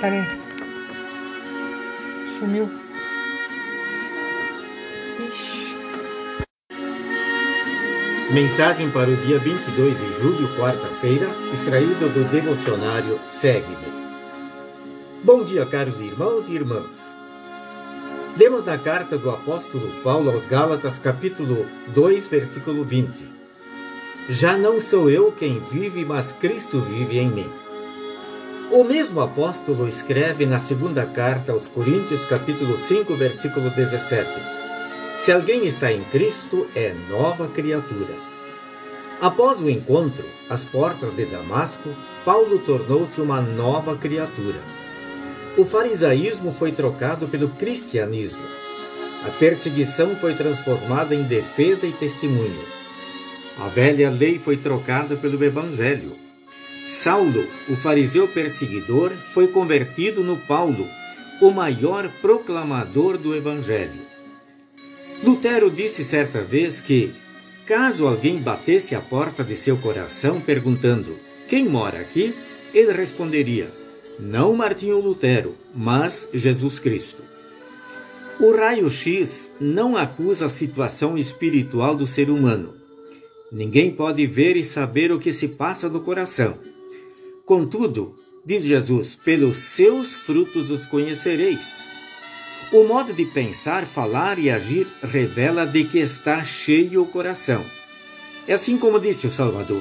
Pera aí. Sumiu. Ixi. Mensagem para o dia 22 de julho, quarta-feira, extraído do devocionário Segue-me. Bom dia, caros irmãos e irmãs. Lemos na carta do apóstolo Paulo aos Gálatas, capítulo 2, versículo 20. Já não sou eu quem vive, mas Cristo vive em mim. O mesmo apóstolo escreve na segunda carta aos Coríntios, capítulo 5, versículo 17: Se alguém está em Cristo, é nova criatura. Após o encontro, às portas de Damasco, Paulo tornou-se uma nova criatura. O farisaísmo foi trocado pelo cristianismo. A perseguição foi transformada em defesa e testemunho. A velha lei foi trocada pelo evangelho. Saulo, o fariseu perseguidor, foi convertido no Paulo, o maior proclamador do Evangelho. Lutero disse certa vez que, caso alguém batesse a porta de seu coração perguntando: Quem mora aqui? ele responderia: Não Martinho Lutero, mas Jesus Cristo. O raio-x não acusa a situação espiritual do ser humano. Ninguém pode ver e saber o que se passa no coração. Contudo, diz Jesus, pelos seus frutos os conhecereis. O modo de pensar, falar e agir revela de que está cheio o coração. É assim como disse o Salvador: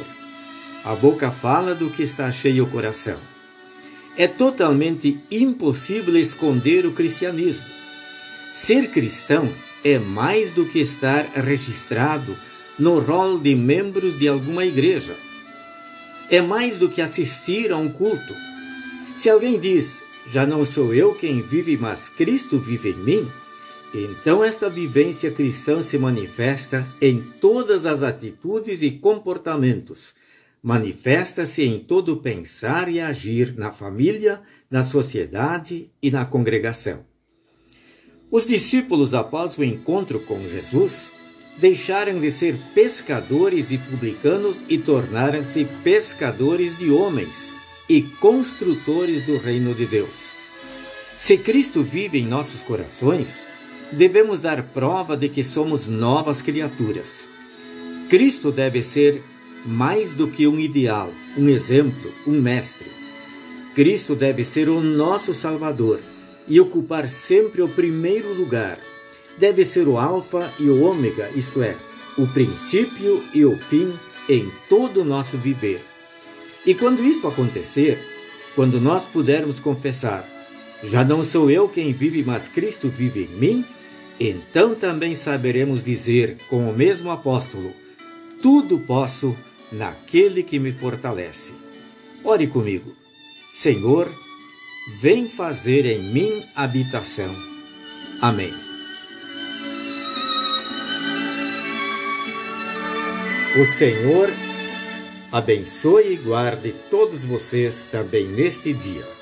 a boca fala do que está cheio o coração. É totalmente impossível esconder o cristianismo. Ser cristão é mais do que estar registrado no rol de membros de alguma igreja é mais do que assistir a um culto. Se alguém diz, já não sou eu quem vive, mas Cristo vive em mim, então esta vivência cristã se manifesta em todas as atitudes e comportamentos. Manifesta-se em todo pensar e agir na família, na sociedade e na congregação. Os discípulos, após o encontro com Jesus, deixaram de ser pescadores e publicanos e tornaram-se pescadores de homens e construtores do reino de Deus. Se Cristo vive em nossos corações, devemos dar prova de que somos novas criaturas. Cristo deve ser mais do que um ideal, um exemplo, um mestre. Cristo deve ser o nosso Salvador e ocupar sempre o primeiro lugar deve ser o Alfa e o Ômega, isto é, o princípio e o fim em todo o nosso viver. E quando isto acontecer, quando nós pudermos confessar, já não sou eu quem vive, mas Cristo vive em mim, então também saberemos dizer com o mesmo apóstolo: Tudo posso naquele que me fortalece. Ore comigo. Senhor, vem fazer em mim habitação. Amém. O Senhor abençoe e guarde todos vocês também neste dia.